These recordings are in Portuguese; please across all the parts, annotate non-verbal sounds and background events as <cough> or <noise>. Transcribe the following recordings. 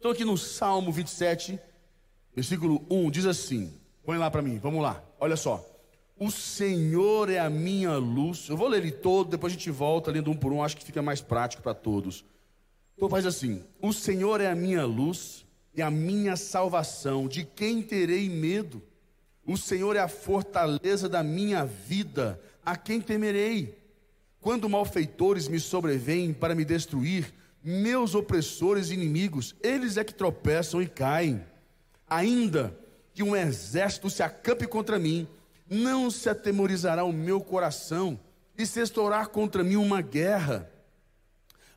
Então, aqui no Salmo 27, versículo 1, diz assim: põe lá para mim, vamos lá, olha só. O Senhor é a minha luz. Eu vou ler ele todo, depois a gente volta lendo um por um, acho que fica mais prático para todos. Então faz assim: O Senhor é a minha luz e a minha salvação, de quem terei medo? O Senhor é a fortaleza da minha vida, a quem temerei? Quando malfeitores me sobrevêm para me destruir, meus opressores e inimigos, eles é que tropeçam e caem. Ainda que um exército se acampe contra mim, não se atemorizará o meu coração, e se estourar contra mim uma guerra,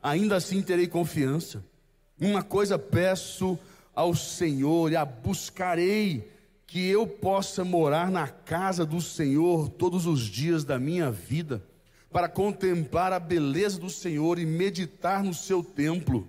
ainda assim terei confiança. Uma coisa peço ao Senhor e a buscarei, que eu possa morar na casa do Senhor todos os dias da minha vida para contemplar a beleza do Senhor e meditar no seu templo.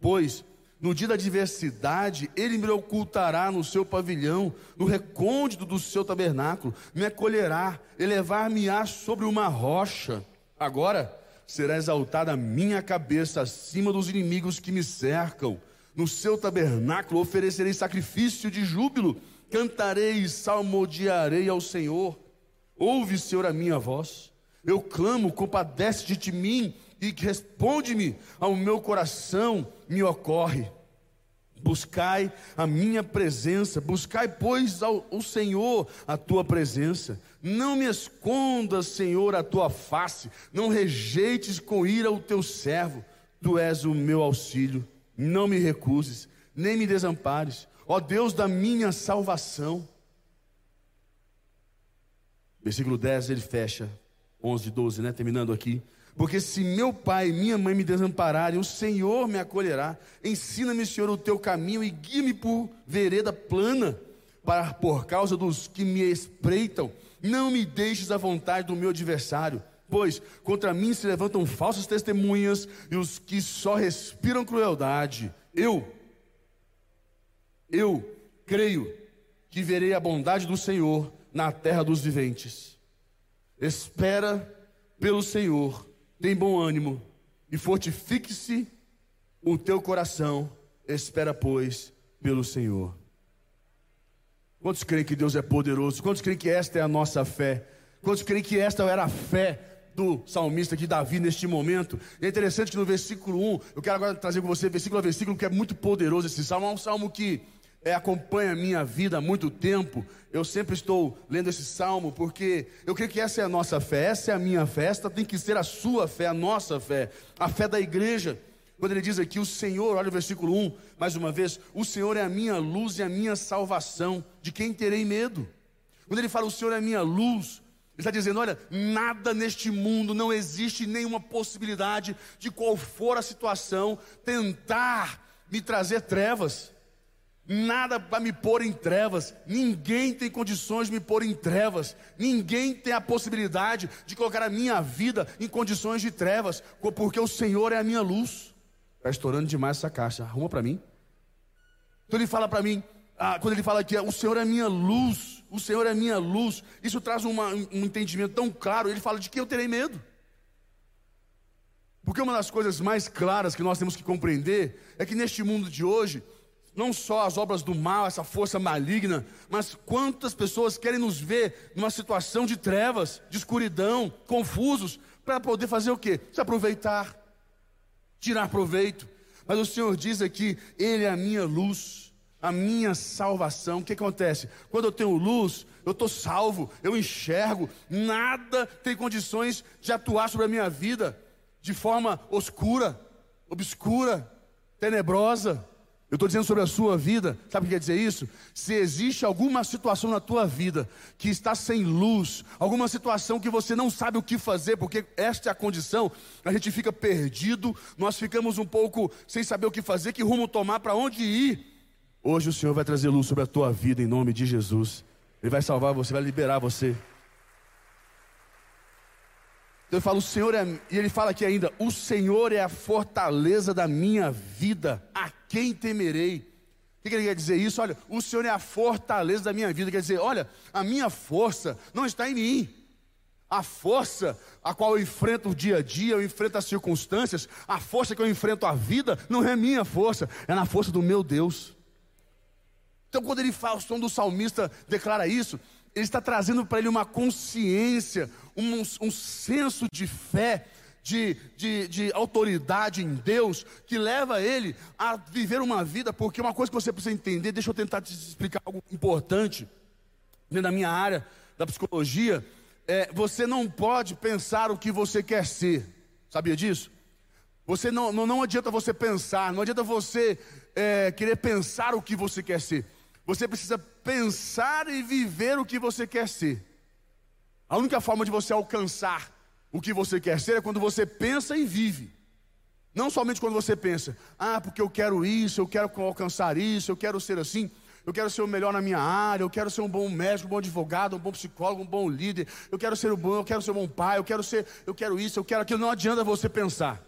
Pois, no dia da adversidade, ele me ocultará no seu pavilhão, no recôndito do seu tabernáculo, me acolherá, elevar-me-á sobre uma rocha. Agora será exaltada a minha cabeça acima dos inimigos que me cercam. No seu tabernáculo oferecerei sacrifício de júbilo, cantarei e salmodiarei ao Senhor. Ouve, Senhor, a minha voz. Eu clamo, compadece de mim e responde-me ao meu coração, me ocorre. Buscai a minha presença, buscai, pois, ao, ao, Senhor a tua presença. Não me escondas, Senhor, a tua face, não rejeites com ira o teu servo. Tu és o meu auxílio, não me recuses, nem me desampares, ó Deus da minha salvação. Versículo 10 ele fecha 11, 12, né? Terminando aqui. Porque se meu pai e minha mãe me desampararem, o Senhor me acolherá. Ensina-me, Senhor, o teu caminho e guia-me por vereda plana, para por causa dos que me espreitam. Não me deixes à vontade do meu adversário, pois contra mim se levantam falsas testemunhas e os que só respiram crueldade. Eu, eu creio que verei a bondade do Senhor na terra dos viventes. Espera pelo Senhor, tem bom ânimo e fortifique-se o teu coração. Espera, pois, pelo Senhor. Quantos creem que Deus é poderoso? Quantos creem que esta é a nossa fé? Quantos creem que esta era a fé do salmista de Davi neste momento? é interessante que no versículo 1, eu quero agora trazer com você versículo a versículo, que é muito poderoso esse salmo. É um salmo que é, acompanha a minha vida há muito tempo, eu sempre estou lendo esse salmo, porque eu creio que essa é a nossa fé, essa é a minha fé, esta tem que ser a sua fé, a nossa fé, a fé da igreja. Quando ele diz aqui, o Senhor, olha o versículo 1, mais uma vez, o Senhor é a minha luz e a minha salvação, de quem terei medo? Quando ele fala, o Senhor é a minha luz, ele está dizendo: olha, nada neste mundo, não existe nenhuma possibilidade de qual for a situação, tentar me trazer trevas nada para me pôr em trevas, ninguém tem condições de me pôr em trevas, ninguém tem a possibilidade de colocar a minha vida em condições de trevas, porque o Senhor é a minha luz. Está estourando demais essa caixa, arruma para mim. Então ele fala para mim, ah, quando ele fala que o Senhor é a minha luz, o Senhor é a minha luz, isso traz uma, um entendimento tão claro, ele fala de que eu terei medo. Porque uma das coisas mais claras que nós temos que compreender é que neste mundo de hoje, não só as obras do mal, essa força maligna, mas quantas pessoas querem nos ver numa situação de trevas, de escuridão, confusos, para poder fazer o quê? Se aproveitar, tirar proveito. Mas o Senhor diz aqui: Ele é a minha luz, a minha salvação. O que acontece? Quando eu tenho luz, eu estou salvo, eu enxergo, nada tem condições de atuar sobre a minha vida de forma oscura, obscura, tenebrosa. Eu estou dizendo sobre a sua vida, sabe o que quer dizer isso? Se existe alguma situação na tua vida que está sem luz, alguma situação que você não sabe o que fazer, porque esta é a condição, a gente fica perdido, nós ficamos um pouco sem saber o que fazer, que rumo tomar, para onde ir. Hoje o Senhor vai trazer luz sobre a tua vida em nome de Jesus. Ele vai salvar você, vai liberar você. Então ele fala, o Senhor é, e ele fala aqui ainda, o Senhor é a fortaleza da minha vida, a quem temerei? O que ele quer dizer isso? Olha, o Senhor é a fortaleza da minha vida, quer dizer, olha, a minha força não está em mim, A força a qual eu enfrento o dia a dia, eu enfrento as circunstâncias, a força que eu enfrento a vida, não é minha força, é na força do meu Deus. Então, quando ele fala, o som do salmista declara isso, ele está trazendo para ele uma consciência, um, um senso de fé, de, de, de, autoridade em Deus, que leva ele a viver uma vida, porque uma coisa que você precisa entender, deixa eu tentar te explicar algo importante, dentro da minha área da psicologia, é, você não pode pensar o que você quer ser. Sabia disso? Você não, não, não adianta você pensar, não adianta você é, querer pensar o que você quer ser. Você precisa pensar e viver o que você quer ser. A única forma de você alcançar o que você quer ser é quando você pensa e vive. Não somente quando você pensa, ah, porque eu quero isso, eu quero alcançar isso, eu quero ser assim eu quero ser o melhor na minha área, eu quero ser um bom médico, um bom advogado, um bom psicólogo, um bom líder, eu quero ser o bom, eu quero ser um bom pai, eu quero ser, eu quero isso, eu quero aquilo. Não adianta você pensar.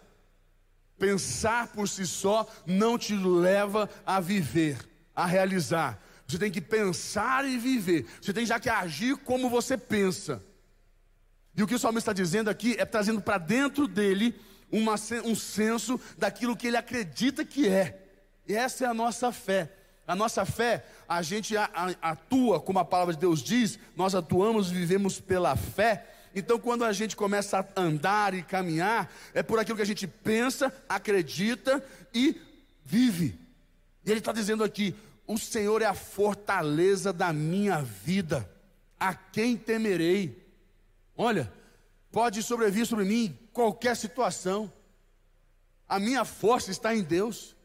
Pensar por si só não te leva a viver, a realizar. Você tem que pensar e viver. Você tem já que agir como você pensa. E o que o salmista está dizendo aqui é trazendo para dentro dele uma, um senso daquilo que ele acredita que é. E essa é a nossa fé. A nossa fé, a gente atua, como a palavra de Deus diz, nós atuamos e vivemos pela fé. Então, quando a gente começa a andar e caminhar, é por aquilo que a gente pensa, acredita e vive. E ele está dizendo aqui: o Senhor é a fortaleza da minha vida, a quem temerei? Olha, pode sobrevir sobre mim qualquer situação, a minha força está em Deus.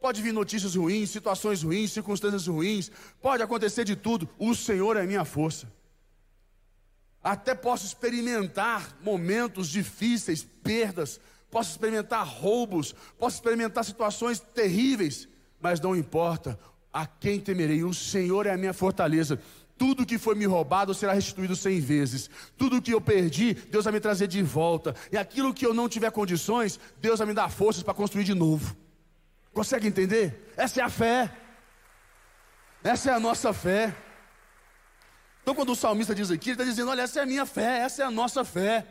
Pode vir notícias ruins, situações ruins, circunstâncias ruins, pode acontecer de tudo. O Senhor é minha força. Até posso experimentar momentos difíceis, perdas, posso experimentar roubos, posso experimentar situações terríveis, mas não importa. A quem temerei? O Senhor é a minha fortaleza. Tudo que foi me roubado será restituído cem vezes. Tudo que eu perdi, Deus vai me trazer de volta. E aquilo que eu não tiver condições, Deus vai me dar forças para construir de novo. Consegue entender? Essa é a fé. Essa é a nossa fé. Então, quando o salmista diz aqui, ele está dizendo: Olha, essa é a minha fé, essa é a nossa fé.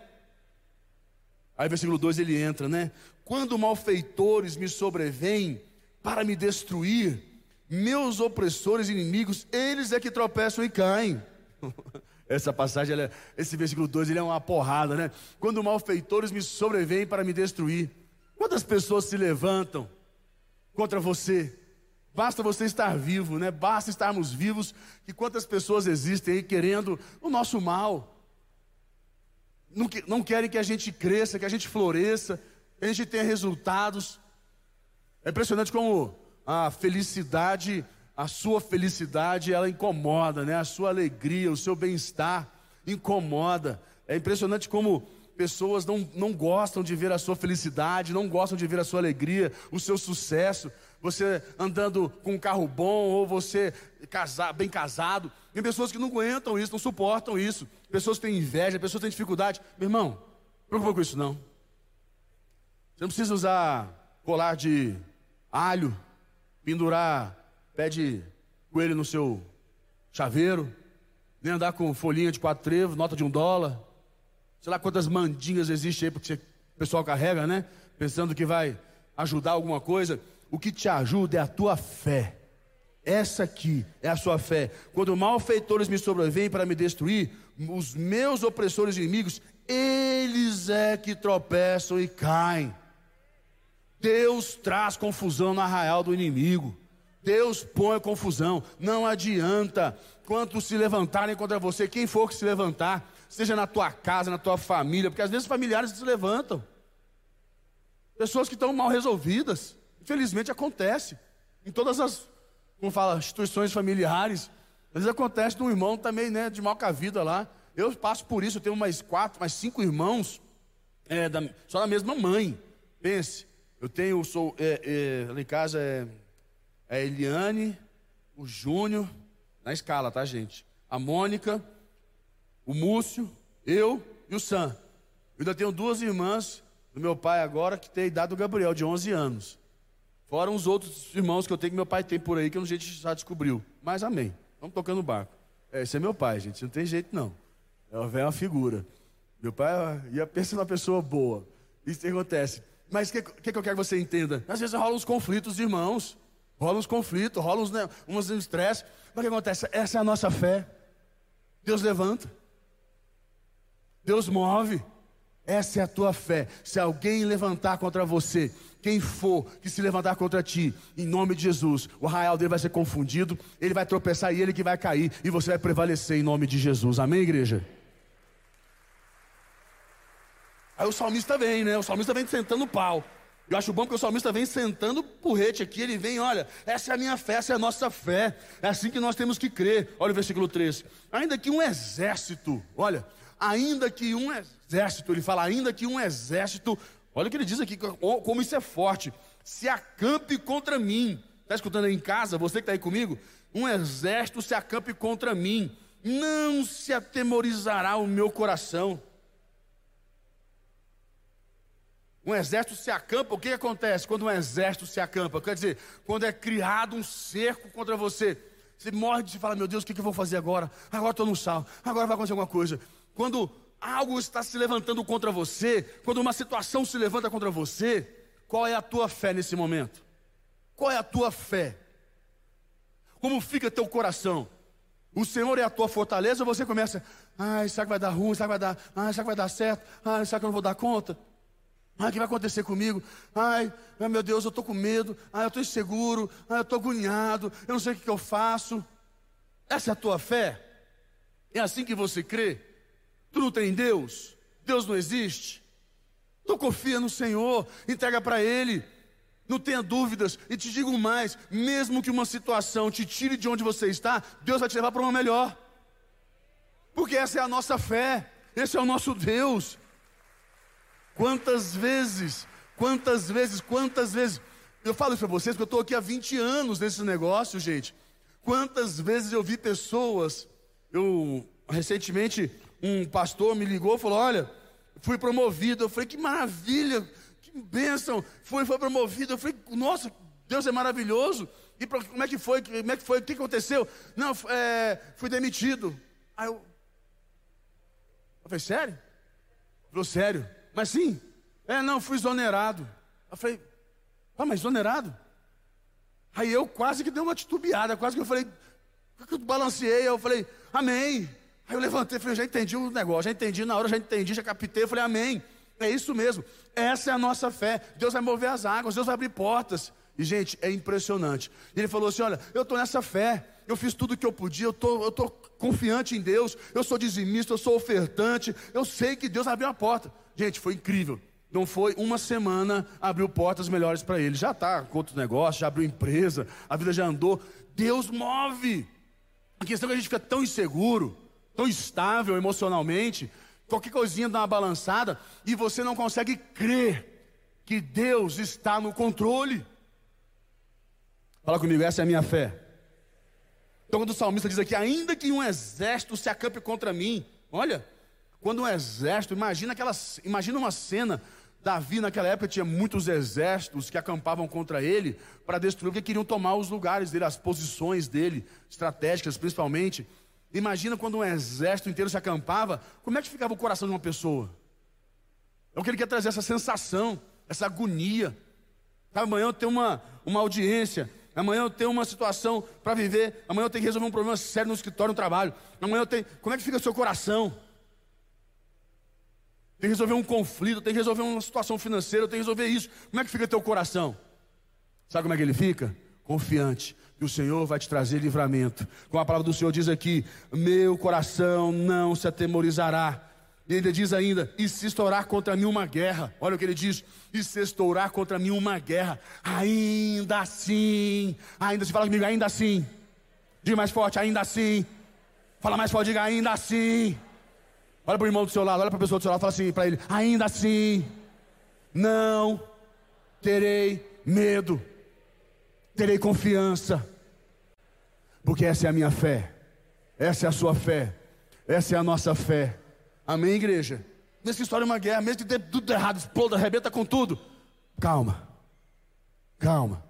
Aí, versículo 2 ele entra, né? Quando malfeitores me sobrevêm para me destruir, meus opressores inimigos, eles é que tropeçam e caem. <laughs> Essa passagem, é, esse versículo 2, ele é uma porrada, né? Quando malfeitores me sobrevêm para me destruir, quantas pessoas se levantam contra você. Basta você estar vivo, né? Basta estarmos vivos. E quantas pessoas existem aí querendo o nosso mal? Não, não querem que a gente cresça, que a gente floresça, que a gente tenha resultados. É impressionante como a felicidade, a sua felicidade, ela incomoda, né? A sua alegria, o seu bem-estar incomoda. É impressionante como pessoas não, não gostam de ver a sua felicidade, não gostam de ver a sua alegria, o seu sucesso, você andando com um carro bom, ou você casar, bem casado. Tem pessoas que não aguentam isso, não suportam isso. Pessoas que têm inveja, pessoas que têm dificuldade. Meu irmão, não preocupa com isso não. Você não precisa usar colar de alho, pendurar pé de coelho no seu chaveiro, nem andar com folhinha de quatro trevos, nota de um dólar. Sei lá quantas mandinhas existem aí porque o pessoal carrega, né? Pensando que vai ajudar alguma coisa. O que te ajuda é a tua fé. Essa aqui é a sua fé. Quando malfeitores me sobrevêm para me destruir, os meus opressores inimigos, eles é que tropeçam e caem. Deus traz confusão no arraial do inimigo. Deus põe confusão. Não adianta. Quanto se levantarem contra você, quem for que se levantar, seja na tua casa, na tua família, porque às vezes familiares se levantam. Pessoas que estão mal resolvidas. Infelizmente acontece. Em todas as, como fala, instituições familiares. Às vezes acontece de um irmão também, né, de mal com a vida lá. Eu passo por isso, eu tenho mais quatro, mais cinco irmãos, é, da, só da mesma mãe. Pense, eu tenho, sou, é, é, lá em casa é, é Eliane, o Júnior, na escala, tá, gente? A Mônica, o Múcio, eu e o Sam. Eu ainda tenho duas irmãs do meu pai agora que tem a idade do Gabriel, de 11 anos. Fora os outros irmãos que eu tenho que meu pai tem por aí, que a gente já descobriu. Mas amém. Vamos tocando o barco. É, esse é meu pai, gente. Não tem jeito não. É uma figura. Meu pai ia pensar uma pessoa boa. Isso que acontece. Mas o que, que, que, eu quero que você entenda? Às vezes rolam uns conflitos de irmãos. Rolam uns conflitos, rolam uns, né, uns estresse. Mas o que acontece? Essa é a nossa fé. Deus levanta. Deus move. Essa é a tua fé. Se alguém levantar contra você, quem for que se levantar contra ti, em nome de Jesus, o arraial dele vai ser confundido, ele vai tropeçar e ele que vai cair, e você vai prevalecer em nome de Jesus. Amém, igreja? Aí o salmista vem, né? O salmista vem sentando pau. Eu acho bom porque o salmista vem sentando o porrete aqui, ele vem, olha, essa é a minha fé, essa é a nossa fé, é assim que nós temos que crer. Olha o versículo 13. Ainda que um exército, olha, ainda que um exército, ele fala, ainda que um exército, olha o que ele diz aqui, como isso é forte, se acampe contra mim. Está escutando aí em casa, você que está aí comigo? Um exército se acampe contra mim, não se atemorizará o meu coração. Um exército se acampa, o que acontece quando um exército se acampa? Quer dizer, quando é criado um cerco contra você. Você morre de falar, meu Deus, o que, eu vou fazer agora? Agora estou no sal, agora vai acontecer alguma coisa. Quando algo está se levantando contra você, quando uma situação se levanta contra você, qual é a tua fé nesse momento? Qual é a tua fé? Como fica teu coração? O Senhor é a tua fortaleza ou você começa, ai, será que vai dar ruim, será que vai dar, ai, será que vai dar certo, ai, será que eu não vou dar conta? Ai, o que vai acontecer comigo? Ai, ai meu Deus, eu estou com medo. Ai, eu estou inseguro. Ai, eu estou agoniado. Eu não sei o que, que eu faço. Essa é a tua fé? É assim que você crê? Tu não tem Deus? Deus não existe? Tu confia no Senhor, entrega para Ele. Não tenha dúvidas. E te digo mais: mesmo que uma situação te tire de onde você está, Deus vai te levar para uma melhor. Porque essa é a nossa fé, esse é o nosso Deus. Quantas vezes, quantas vezes, quantas vezes. Eu falo isso para vocês porque eu estou aqui há 20 anos nesse negócio, gente. Quantas vezes eu vi pessoas. Eu, recentemente, um pastor me ligou e falou: Olha, fui promovido. Eu falei: Que maravilha, que bênção. Foi, foi promovido. Eu falei: Nossa, Deus é maravilhoso. E pra, como é que foi? Como é que foi? O que aconteceu? Não, é, fui demitido. Aí eu, eu falei: Sério? Ele falou: Sério. Mas sim, é, não, fui exonerado. Eu falei, ah, mas exonerado? Aí eu quase que dei uma titubeada, quase que eu falei, eu balanceei, eu falei, amém. Aí eu levantei, falei, já entendi o negócio, já entendi na hora, já entendi, já captei, eu falei, amém. É isso mesmo, essa é a nossa fé. Deus vai mover as águas, Deus vai abrir portas. E, gente, é impressionante. Ele falou assim: olha, eu estou nessa fé, eu fiz tudo o que eu podia, eu tô, estou tô confiante em Deus, eu sou dizimista, eu sou ofertante, eu sei que Deus abriu a porta. Gente, foi incrível. Não foi uma semana, abriu portas melhores para ele. Já está com outro negócio, já abriu empresa, a vida já andou. Deus move. A questão é que a gente fica tão inseguro, tão estável emocionalmente, qualquer coisinha dá uma balançada e você não consegue crer que Deus está no controle. Fala comigo, essa é a minha fé. Então, quando o salmista diz aqui, ainda que um exército se acampe contra mim, olha, quando um exército, imagina aquela, imagina uma cena, Davi naquela época tinha muitos exércitos que acampavam contra ele para destruir, porque queriam tomar os lugares dele, as posições dele, estratégicas principalmente. Imagina quando um exército inteiro se acampava, como é que ficava o coração de uma pessoa? É o que ele quer trazer, essa sensação, essa agonia. Amanhã eu tenho uma, uma audiência, amanhã eu tenho uma situação para viver, amanhã eu tenho que resolver um problema sério no escritório, no trabalho, amanhã eu tenho. Como é que fica o seu coração? Tem que resolver um conflito, tem que resolver uma situação financeira, tem que resolver isso. Como é que fica teu coração? Sabe como é que ele fica? Confiante que o Senhor vai te trazer livramento. Como a palavra do Senhor diz aqui: meu coração não se atemorizará. E ele diz ainda: e se estourar contra mim uma guerra, olha o que ele diz: e se estourar contra mim uma guerra, ainda assim, ainda se fala comigo, ainda assim, diga mais forte, ainda assim, fala mais forte, diga ainda assim, Olha para o irmão do seu lado, olha para a pessoa do seu lado, fala assim para ele: ainda assim, não terei medo, terei confiança, porque essa é a minha fé, essa é a sua fé, essa é a nossa fé. Amém, igreja? Mesmo que história é uma guerra, mesmo que dê tudo errado, exploda, arrebenta com tudo, calma, calma,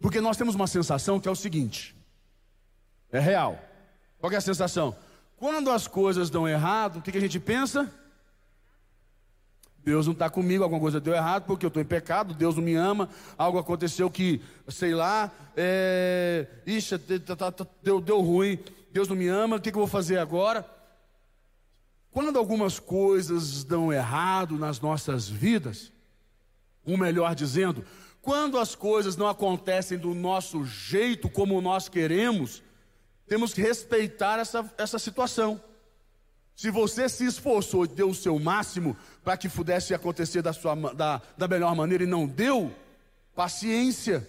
porque nós temos uma sensação que é o seguinte: é real. Qual é a sensação? Quando as coisas dão errado, o que, que a gente pensa? Deus não está comigo, alguma coisa deu errado porque eu estou em pecado, Deus não me ama, algo aconteceu que, sei lá, é, ixi, deu, deu ruim, Deus não me ama, o que, que eu vou fazer agora? Quando algumas coisas dão errado nas nossas vidas, ou melhor dizendo, quando as coisas não acontecem do nosso jeito, como nós queremos, temos que respeitar essa, essa situação. Se você se esforçou e deu o seu máximo para que pudesse acontecer da, sua, da, da melhor maneira e não deu, paciência,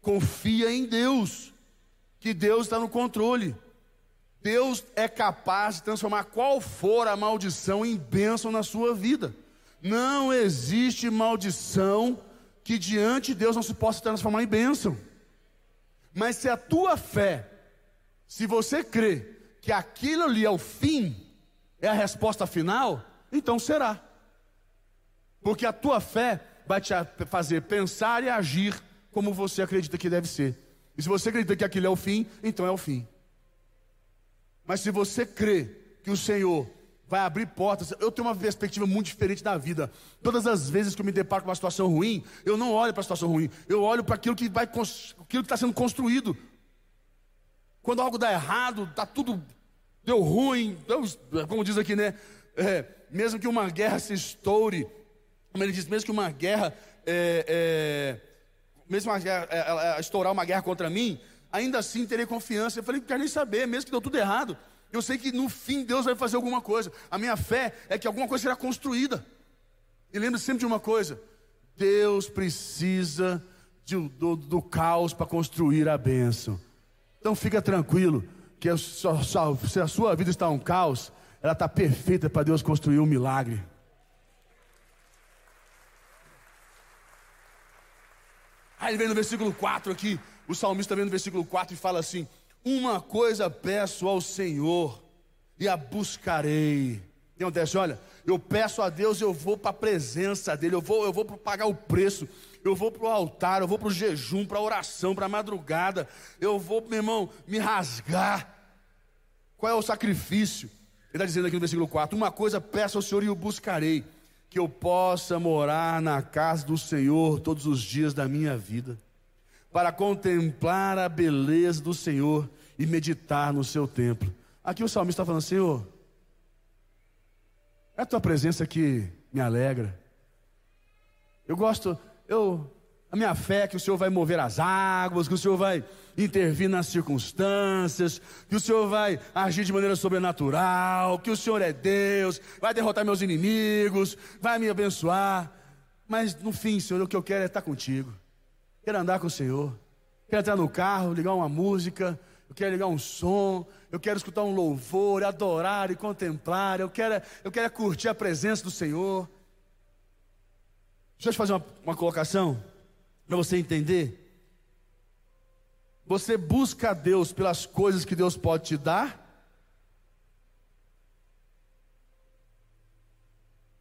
confia em Deus, que Deus está no controle. Deus é capaz de transformar qual for a maldição em bênção na sua vida. Não existe maldição que diante de Deus não se possa transformar em bênção. Mas se a tua fé, se você crê que aquilo ali é o fim, é a resposta final, então será. Porque a tua fé vai te fazer pensar e agir como você acredita que deve ser. E se você acredita que aquilo é o fim, então é o fim. Mas se você crê que o Senhor vai abrir portas, eu tenho uma perspectiva muito diferente da vida. Todas as vezes que eu me deparo com uma situação ruim, eu não olho para a situação ruim, eu olho para aquilo que vai aquilo que está sendo construído. Quando algo dá errado, está tudo deu ruim, Deus, como diz aqui, né? É, mesmo que uma guerra se estoure, como ele diz, mesmo que uma guerra, é, é, mesmo uma é, é, estourar uma guerra contra mim, ainda assim terei confiança. Eu falei, não quero nem saber, mesmo que deu tudo errado. Eu sei que no fim Deus vai fazer alguma coisa. A minha fé é que alguma coisa será construída. E lembre sempre de uma coisa: Deus precisa de, do, do caos para construir a bênção. Então fica tranquilo que se a sua vida está um caos, ela está perfeita para Deus construir um milagre. Aí ele vem no versículo 4 aqui, o salmista vem no versículo 4 e fala assim: Uma coisa peço ao Senhor e a buscarei. Um teste, olha, eu peço a Deus, eu vou para a presença dele, eu vou, eu vou pagar o preço, eu vou para o altar, eu vou para o jejum, para a oração, para a madrugada, eu vou, meu irmão, me rasgar. Qual é o sacrifício? Ele está dizendo aqui no versículo 4: Uma coisa peço ao Senhor e o buscarei, que eu possa morar na casa do Senhor todos os dias da minha vida, para contemplar a beleza do Senhor e meditar no seu templo. Aqui o salmista está falando: Senhor, é a tua presença que me alegra. Eu gosto, eu, a minha fé é que o Senhor vai mover as águas, que o Senhor vai intervir nas circunstâncias, que o Senhor vai agir de maneira sobrenatural, que o Senhor é Deus, vai derrotar meus inimigos, vai me abençoar. Mas no fim, Senhor, o que eu quero é estar contigo. Quero andar com o Senhor. Quero entrar no carro, ligar uma música, eu quero ligar um som, eu quero escutar um louvor, adorar e contemplar, eu quero, eu quero curtir a presença do Senhor. Deixa eu te fazer uma, uma colocação para você entender. Você busca a Deus pelas coisas que Deus pode te dar?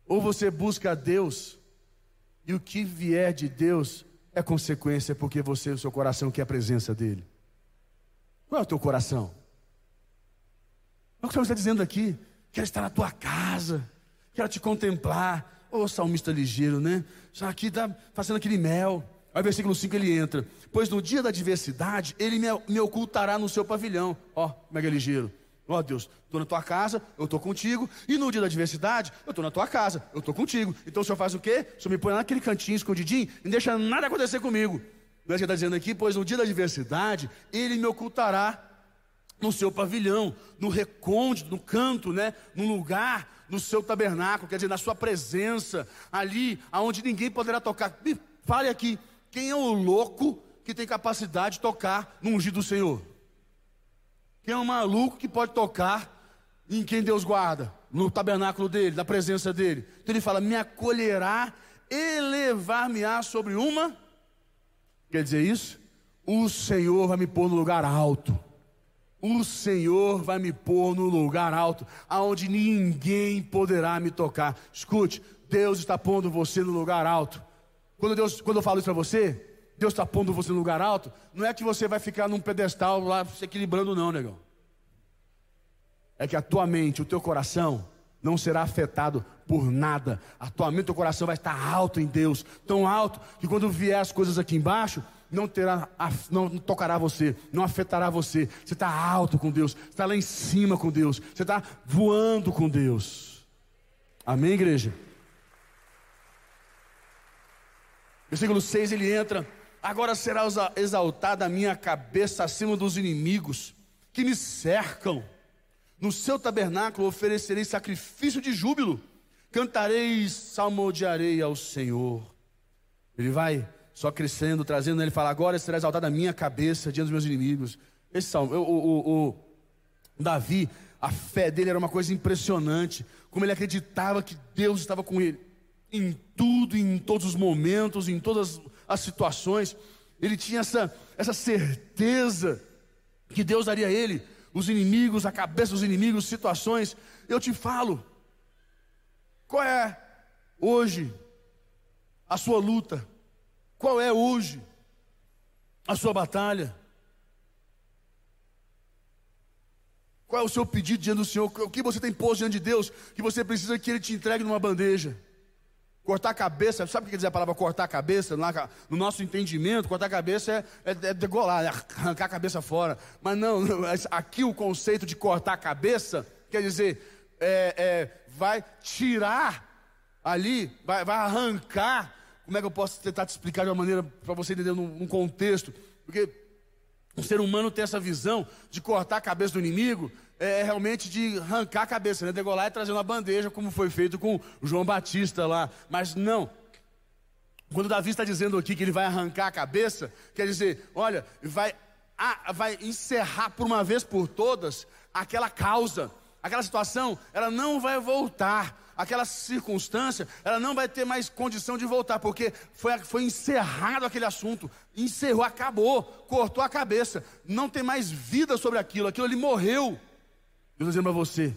Ou você busca a Deus e o que vier de Deus é consequência porque você, o seu coração quer a presença dele? Qual é o teu coração? É o que o Senhor está dizendo aqui. Quero estar na tua casa, quero te contemplar. Ô oh, salmista ligeiro, né? Já aqui está fazendo aquele mel. Aí versículo 5 ele entra. Pois no dia da adversidade, ele me, me ocultará no seu pavilhão. Ó, mega ligeiro. Ó Deus, estou na tua casa, eu estou contigo. E no dia da adversidade, eu estou na tua casa, eu estou contigo. Então o Senhor faz o quê? O Senhor me põe naquele cantinho escondidinho e não deixa nada acontecer comigo. Não é que está dizendo aqui? Pois no dia da adversidade, ele me ocultará no seu pavilhão, no recôndito, no canto, né? no lugar, no seu tabernáculo, quer dizer, na sua presença, ali aonde ninguém poderá tocar. Me fale aqui, quem é o louco que tem capacidade de tocar no ungido do Senhor? Quem é o maluco que pode tocar em quem Deus guarda? No tabernáculo dele, na presença dele. Então ele fala: me acolherá, elevar-me-á sobre uma. Quer dizer isso? O Senhor vai me pôr no lugar alto. O Senhor vai me pôr no lugar alto, aonde ninguém poderá me tocar. Escute, Deus está pondo você no lugar alto. Quando, Deus, quando eu falo isso para você, Deus está pondo você no lugar alto, não é que você vai ficar num pedestal lá se equilibrando, não, negão. É que a tua mente, o teu coração, não será afetado por nada. A tua mente e teu coração vai estar alto em Deus, tão alto que quando vier as coisas aqui embaixo, não terá, não tocará você, não afetará você. Você está alto com Deus, está lá em cima com Deus, você está voando com Deus. Amém, igreja? Versículo 6 ele entra. Agora será exaltada a minha cabeça acima dos inimigos que me cercam. No seu tabernáculo oferecerei sacrifício de júbilo, cantarei, salmodiarei ao Senhor. Ele vai só crescendo, trazendo, ele fala: Agora será exaltada a minha cabeça diante dos meus inimigos. Esse salmo, o, o, o Davi, a fé dele era uma coisa impressionante, como ele acreditava que Deus estava com ele em tudo, em todos os momentos, em todas as situações. Ele tinha essa, essa certeza que Deus daria a ele os inimigos, a cabeça dos inimigos, situações. Eu te falo, qual é hoje a sua luta? Qual é hoje a sua batalha? Qual é o seu pedido diante do Senhor? O que você tem posto diante de Deus que você precisa que Ele te entregue numa bandeja? Cortar a cabeça, sabe o que quer dizer a palavra cortar a cabeça? No nosso entendimento, cortar a cabeça é, é, é degolar, é arrancar a cabeça fora. Mas não, <laughs> aqui o conceito de cortar a cabeça quer dizer, é, é, vai tirar ali, vai, vai arrancar como é que eu posso tentar te explicar de uma maneira para você entender num, contexto? Porque o ser humano tem essa visão de cortar a cabeça do inimigo, é, é realmente de arrancar a cabeça, né? Degolar e trazer uma bandeja, como foi feito com João Batista lá. Mas não. Quando Davi está dizendo aqui que ele vai arrancar a cabeça, quer dizer, olha, vai, ah, vai encerrar por uma vez por todas aquela causa, aquela situação, ela não vai voltar. Aquela circunstância, ela não vai ter mais condição de voltar, porque foi, foi encerrado aquele assunto, encerrou, acabou, cortou a cabeça, não tem mais vida sobre aquilo, aquilo ali morreu. Deus dizendo para você,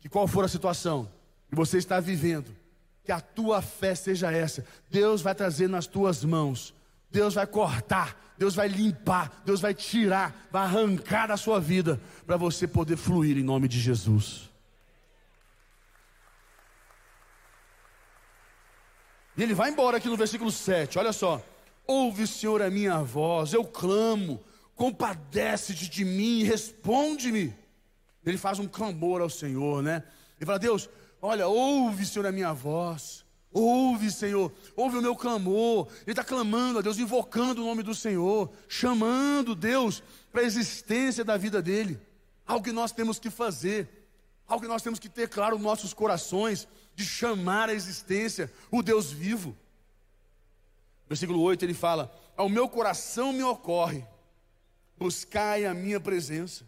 que qual for a situação que você está vivendo, que a tua fé seja essa, Deus vai trazer nas tuas mãos, Deus vai cortar, Deus vai limpar, Deus vai tirar, vai arrancar da sua vida, para você poder fluir em nome de Jesus. E ele vai embora aqui no versículo 7, olha só. Ouve, Senhor, a minha voz, eu clamo, compadece-te de mim, responde-me. Ele faz um clamor ao Senhor, né? Ele fala: Deus, olha, ouve, Senhor, a minha voz. Ouve, Senhor, ouve o meu clamor. Ele está clamando a Deus, invocando o nome do Senhor, chamando Deus para a existência da vida dele. Algo que nós temos que fazer, algo que nós temos que ter claro nos nossos corações de chamar à existência o Deus vivo. Versículo 8 ele fala: Ao meu coração me ocorre, buscai a minha presença.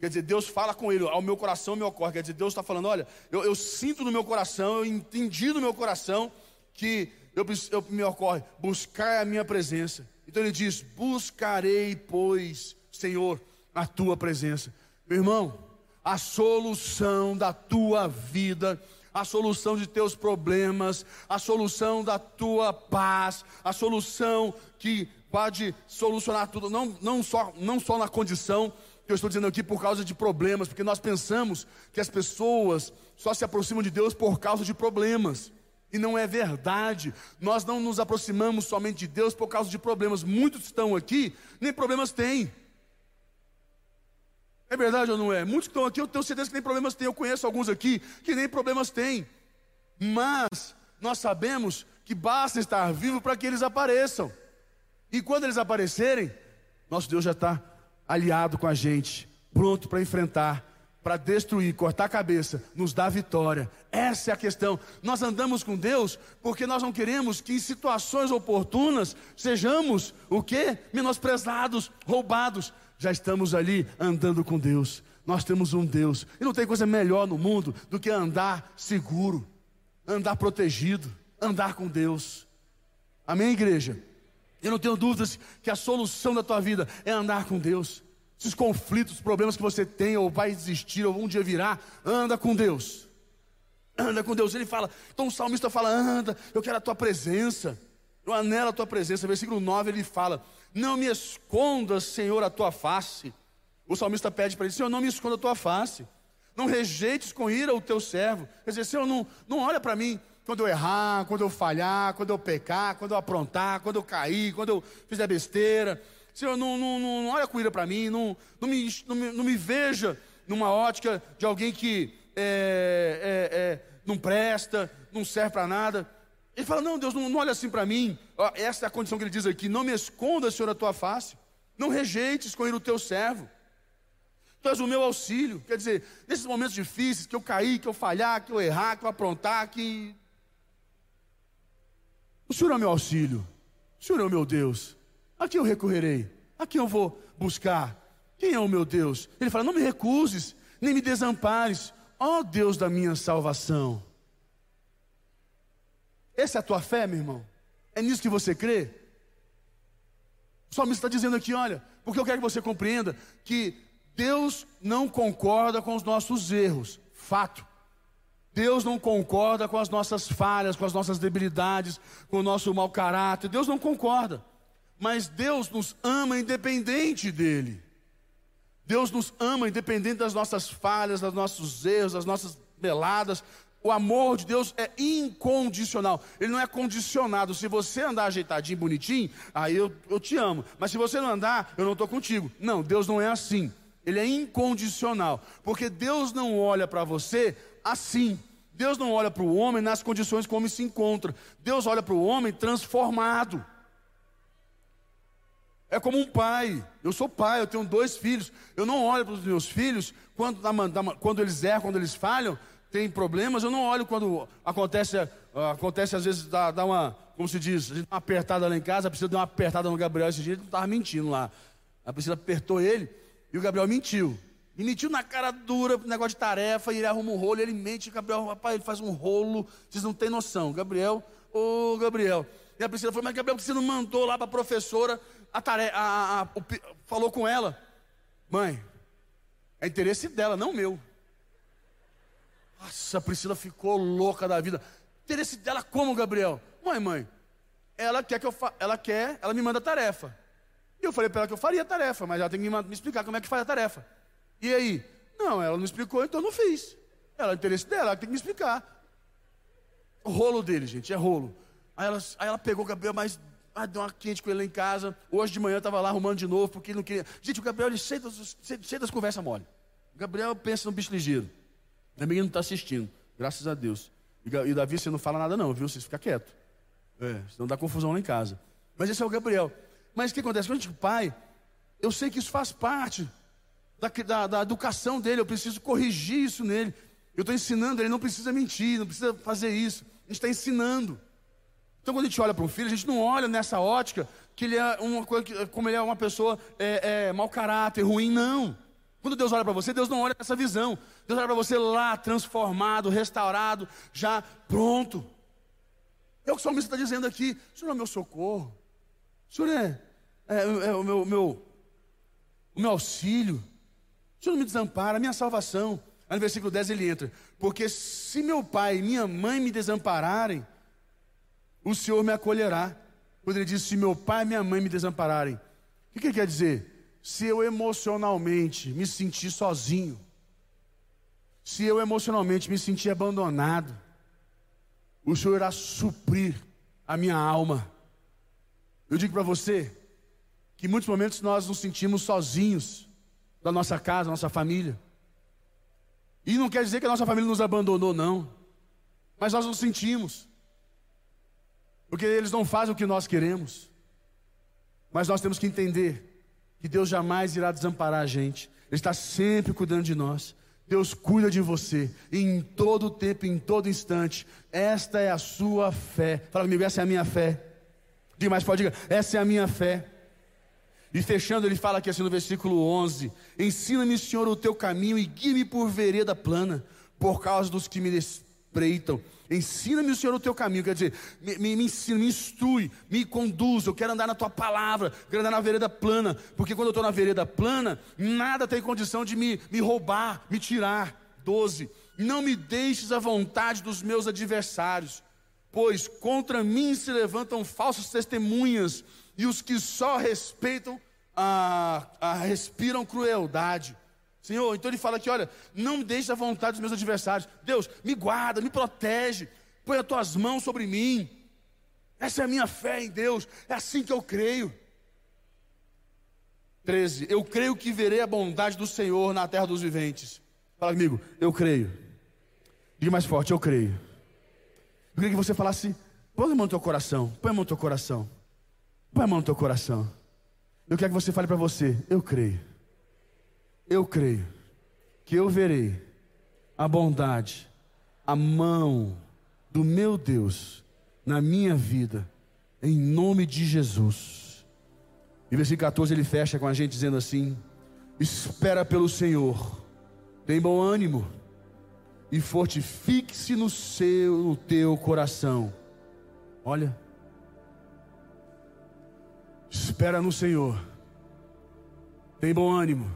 Quer dizer, Deus fala com ele, ao meu coração me ocorre. Quer dizer, Deus está falando: olha, eu, eu, sinto no meu coração, eu entendi no meu coração que eu, eu, me ocorre, buscar a minha presença. Então ele diz: buscarei, pois, Senhor, a tua presença. Meu irmão, a solução da tua vida a solução de teus problemas, a solução da tua paz, a solução que pode solucionar tudo, não, não, só, não só na condição que eu estou dizendo aqui por causa de problemas, porque nós pensamos que as pessoas só se aproximam de Deus por causa de problemas. E não é verdade. Nós não nos aproximamos somente de Deus por causa de problemas. Muitos estão aqui, nem problemas têm. É verdade ou não é? Muitos estão aqui, eu tenho certeza que nem problemas têm. Eu conheço alguns aqui que nem problemas têm. Mas nós sabemos que basta estar vivo para que eles apareçam. E quando eles aparecerem, nosso Deus já está aliado com a gente, pronto para enfrentar, para destruir, cortar a cabeça, nos dar vitória. Essa é a questão. Nós andamos com Deus porque nós não queremos que em situações oportunas sejamos o quê? Menosprezados, roubados já estamos ali andando com Deus. Nós temos um Deus. E não tem coisa melhor no mundo do que andar seguro, andar protegido, andar com Deus. Amém, igreja? Eu não tenho dúvidas que a solução da tua vida é andar com Deus. Esses conflitos, problemas que você tem, ou vai existir, ou um dia virá, anda com Deus. Anda com Deus. Ele fala, então o salmista fala: anda, eu quero a tua presença. Eu anelo a tua presença. Versículo 9 ele fala: não me escondas, Senhor, a tua face. O salmista pede para ele: Senhor, não me esconda a tua face. Não rejeites com ira o teu servo. Quer dizer, Senhor, não, não olha para mim quando eu errar, quando eu falhar, quando eu pecar, quando eu aprontar, quando eu cair, quando eu fizer besteira. Senhor, não, não, não, não olha com ira para mim, não, não, me, não, me, não me veja numa ótica de alguém que é, é, é, não presta, não serve para nada. Ele fala: Não, Deus, não, não olha assim para mim. Essa é a condição que ele diz aqui: Não me esconda, Senhor, a tua face. Não rejeites com o teu servo. Tu és o meu auxílio. Quer dizer, nesses momentos difíceis, que eu cair, que eu falhar, que eu errar, que eu aprontar, que. O Senhor é meu auxílio. O Senhor é o meu Deus. A quem eu recorrerei? A quem eu vou buscar? Quem é o meu Deus? Ele fala: Não me recuses, nem me desampares, ó Deus da minha salvação. Essa é a tua fé, meu irmão? É nisso que você crê? O salmista está dizendo aqui: olha, porque eu quero que você compreenda que Deus não concorda com os nossos erros, fato. Deus não concorda com as nossas falhas, com as nossas debilidades, com o nosso mau caráter. Deus não concorda mas Deus nos ama independente dele. Deus nos ama independente das nossas falhas, dos nossos erros, das nossas beladas. O amor de Deus é incondicional, ele não é condicionado. Se você andar ajeitadinho, bonitinho, aí eu, eu te amo. Mas se você não andar, eu não estou contigo. Não, Deus não é assim. Ele é incondicional, porque Deus não olha para você assim. Deus não olha para o homem nas condições como se encontra. Deus olha para o homem transformado. É como um pai. Eu sou pai, eu tenho dois filhos. Eu não olho para os meus filhos quando, quando eles erram, quando eles falham, tem problemas. Eu não olho quando acontece, acontece às vezes, dá, dá uma, como se diz, a gente dá uma apertada lá em casa. A Priscila deu uma apertada no Gabriel esse dia, ele não estava mentindo lá. A Priscila apertou ele e o Gabriel mentiu. E mentiu na cara dura, negócio de tarefa, e ele arruma um rolo, ele mente, Gabriel, rapaz, ele faz um rolo, vocês não têm noção. Gabriel, ô Gabriel. E a Priscila falou, mas Gabriel, você não mandou lá para a professora a tarefa, a, a, o, falou com ela: Mãe, é interesse dela, não meu. Nossa, a Priscila ficou louca da vida. Interesse dela como, Gabriel? Mãe, mãe, ela quer que eu fa... ela quer, ela me manda a tarefa. E eu falei para ela que eu faria a tarefa, mas ela tem que me explicar como é que faz a tarefa. E aí? Não, ela não explicou, então não fiz. Ela, é interesse dela, ela tem que me explicar. O rolo dele, gente, é rolo. Aí ela, aí ela pegou o Gabriel, mas ah, deu uma quente com ele lá em casa. Hoje de manhã eu estava lá arrumando de novo, porque ele não queria. Gente, o Gabriel ele cheio das, conversas mole. O Gabriel pensa no bicho ligeiro. O menino não está assistindo, graças a Deus. E, e Davi, você não fala nada, não, viu? Você fica quieto. É, senão dá confusão lá em casa. Mas esse é o Gabriel. Mas o que acontece? Quando a gente pai, eu sei que isso faz parte da, da, da educação dele, eu preciso corrigir isso nele. Eu estou ensinando, ele não precisa mentir, não precisa fazer isso. A gente está ensinando. Então, quando a gente olha para um filho, a gente não olha nessa ótica que ele é uma coisa, como ele é uma pessoa é, é, mau caráter, ruim, não. Quando Deus olha para você, Deus não olha essa visão. Deus olha para você lá, transformado, restaurado, já pronto. É o que o salmista está dizendo aqui. O Senhor é o meu socorro. O Senhor é, é, é o, meu, meu, o meu auxílio. Senhor não me desampara, a minha salvação. Aí no versículo 10 ele entra. Porque se meu pai e minha mãe me desampararem, o Senhor me acolherá. Quando ele diz: Se meu pai e minha mãe me desampararem, o que, que ele quer dizer? Se eu emocionalmente me sentir sozinho, se eu emocionalmente me sentir abandonado, o Senhor irá suprir a minha alma. Eu digo para você que em muitos momentos nós nos sentimos sozinhos da nossa casa, da nossa família. E não quer dizer que a nossa família nos abandonou, não. Mas nós nos sentimos. Porque eles não fazem o que nós queremos. Mas nós temos que entender que Deus jamais irá desamparar a gente. Ele está sempre cuidando de nós. Deus cuida de você em todo tempo, em todo instante. Esta é a sua fé. Fala comigo, essa é a minha fé. Diga mais, pode diga, essa é a minha fé. E fechando, ele fala aqui assim no versículo 11: Ensina-me, Senhor, o teu caminho e guie-me por vereda plana, por causa dos que me despreitam. Ensina-me, Senhor, o teu caminho. Quer dizer, me, me, me ensina, me instrui, me conduz. Eu quero andar na tua palavra, quero andar na vereda plana. Porque quando eu estou na vereda plana, nada tem condição de me, me roubar, me tirar. 12. Não me deixes à vontade dos meus adversários, pois contra mim se levantam falsas testemunhas, e os que só respeitam, a, a respiram crueldade. Senhor, então ele fala aqui: olha, não deixe a vontade dos meus adversários. Deus, me guarda, me protege, põe as tuas mãos sobre mim. Essa é a minha fé em Deus, é assim que eu creio. 13. Eu creio que verei a bondade do Senhor na terra dos viventes. Fala comigo, eu creio. Diga mais forte, eu creio. Eu queria que você falasse, põe a mão no teu coração, põe a mão no teu coração. Põe a mão no teu coração. Eu quero que você fale para você, eu creio. Eu creio que eu verei a bondade, a mão do meu Deus na minha vida, em nome de Jesus. E versículo 14 ele fecha com a gente dizendo assim: Espera pelo Senhor, tem bom ânimo e fortifique-se no seu, no teu coração. Olha, espera no Senhor, tem bom ânimo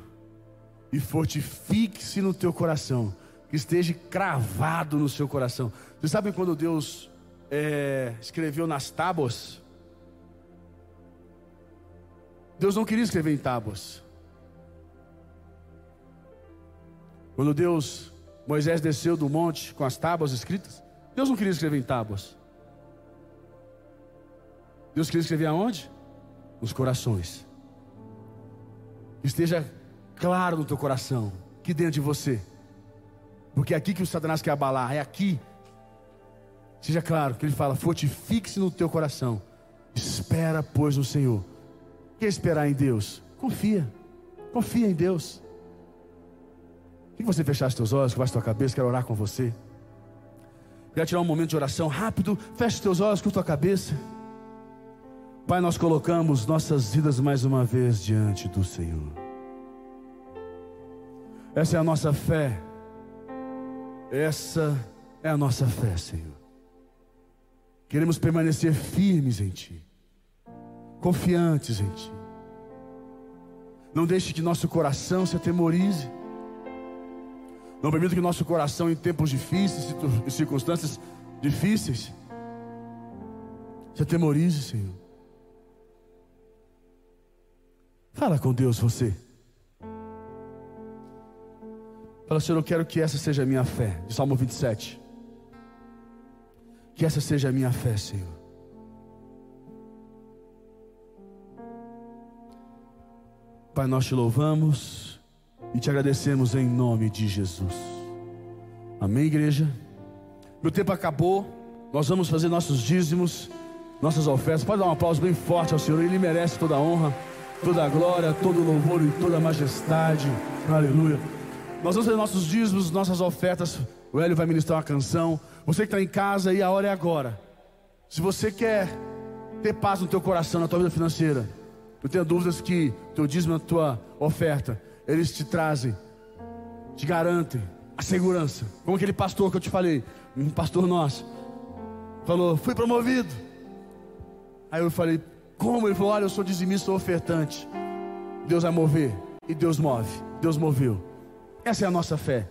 e fortifique-se no teu coração, que esteja cravado no seu coração. Vocês sabem quando Deus é, escreveu nas tábuas? Deus não queria escrever em tábuas. Quando Deus, Moisés desceu do monte com as tábuas escritas, Deus não queria escrever em tábuas. Deus queria escrever aonde? Nos corações. Esteja claro no teu coração, aqui dentro de você. Porque é aqui que o Satanás quer abalar, é aqui. Seja claro que ele fala: fortifique-se no teu coração. Espera, pois, no Senhor. Quer esperar em Deus? Confia. Confia em Deus. Que você fechasse teus olhos, que a tua cabeça, quero orar com você. Quero tirar um momento de oração rápido. Feche teus olhos com tua cabeça. Pai, nós colocamos nossas vidas mais uma vez diante do Senhor. Essa é a nossa fé. Essa é a nossa fé, Senhor. Queremos permanecer firmes em Ti, confiantes em Ti. Não deixe que nosso coração se atemorize. Não permita que nosso coração, em tempos difíceis, em circunstâncias difíceis, se atemorize, Senhor. Fala com Deus, você. Fala, Senhor, eu quero que essa seja a minha fé. De Salmo 27. Que essa seja a minha fé, Senhor. Pai, nós te louvamos e te agradecemos em nome de Jesus. Amém, igreja? Meu tempo acabou. Nós vamos fazer nossos dízimos, nossas ofertas. Pode dar um aplauso bem forte ao Senhor. Ele merece toda a honra, toda a glória, todo o louvor e toda a majestade. Aleluia. Nós vamos fazer nossos dízimos, nossas ofertas. O Hélio vai ministrar uma canção. Você que está em casa aí, a hora é agora. Se você quer ter paz no teu coração, na tua vida financeira, eu tenho dúvidas que teu dízimo, a tua oferta, eles te trazem, te garantem a segurança. Como aquele pastor que eu te falei, um pastor nosso, falou: fui promovido. Aí eu falei: como? Ele falou: olha, eu sou dizimista, sou ofertante. Deus vai mover. E Deus move. Deus moveu. Essa é a nossa fé.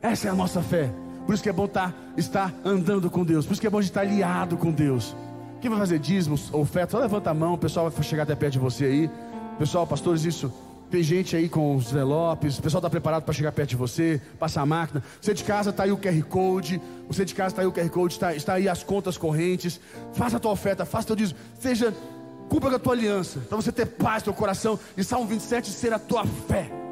Essa é a nossa fé. Por isso que é bom estar, tá, estar andando com Deus. Por isso que é bom estar aliado com Deus. Quem vai fazer dízimos, ofertas, só levanta a mão, o pessoal vai chegar até perto de você aí. Pessoal, pastores, isso. Tem gente aí com os envelopes, o pessoal está preparado para chegar perto de você, passar a máquina. Você de casa está aí o QR Code, você de casa está aí o QR Code, está, está aí as contas correntes. Faça a tua oferta, faça o teu dízimo. Seja, cumpra com a tua aliança, para você ter paz no teu coração. E Salmo 27 ser a tua fé.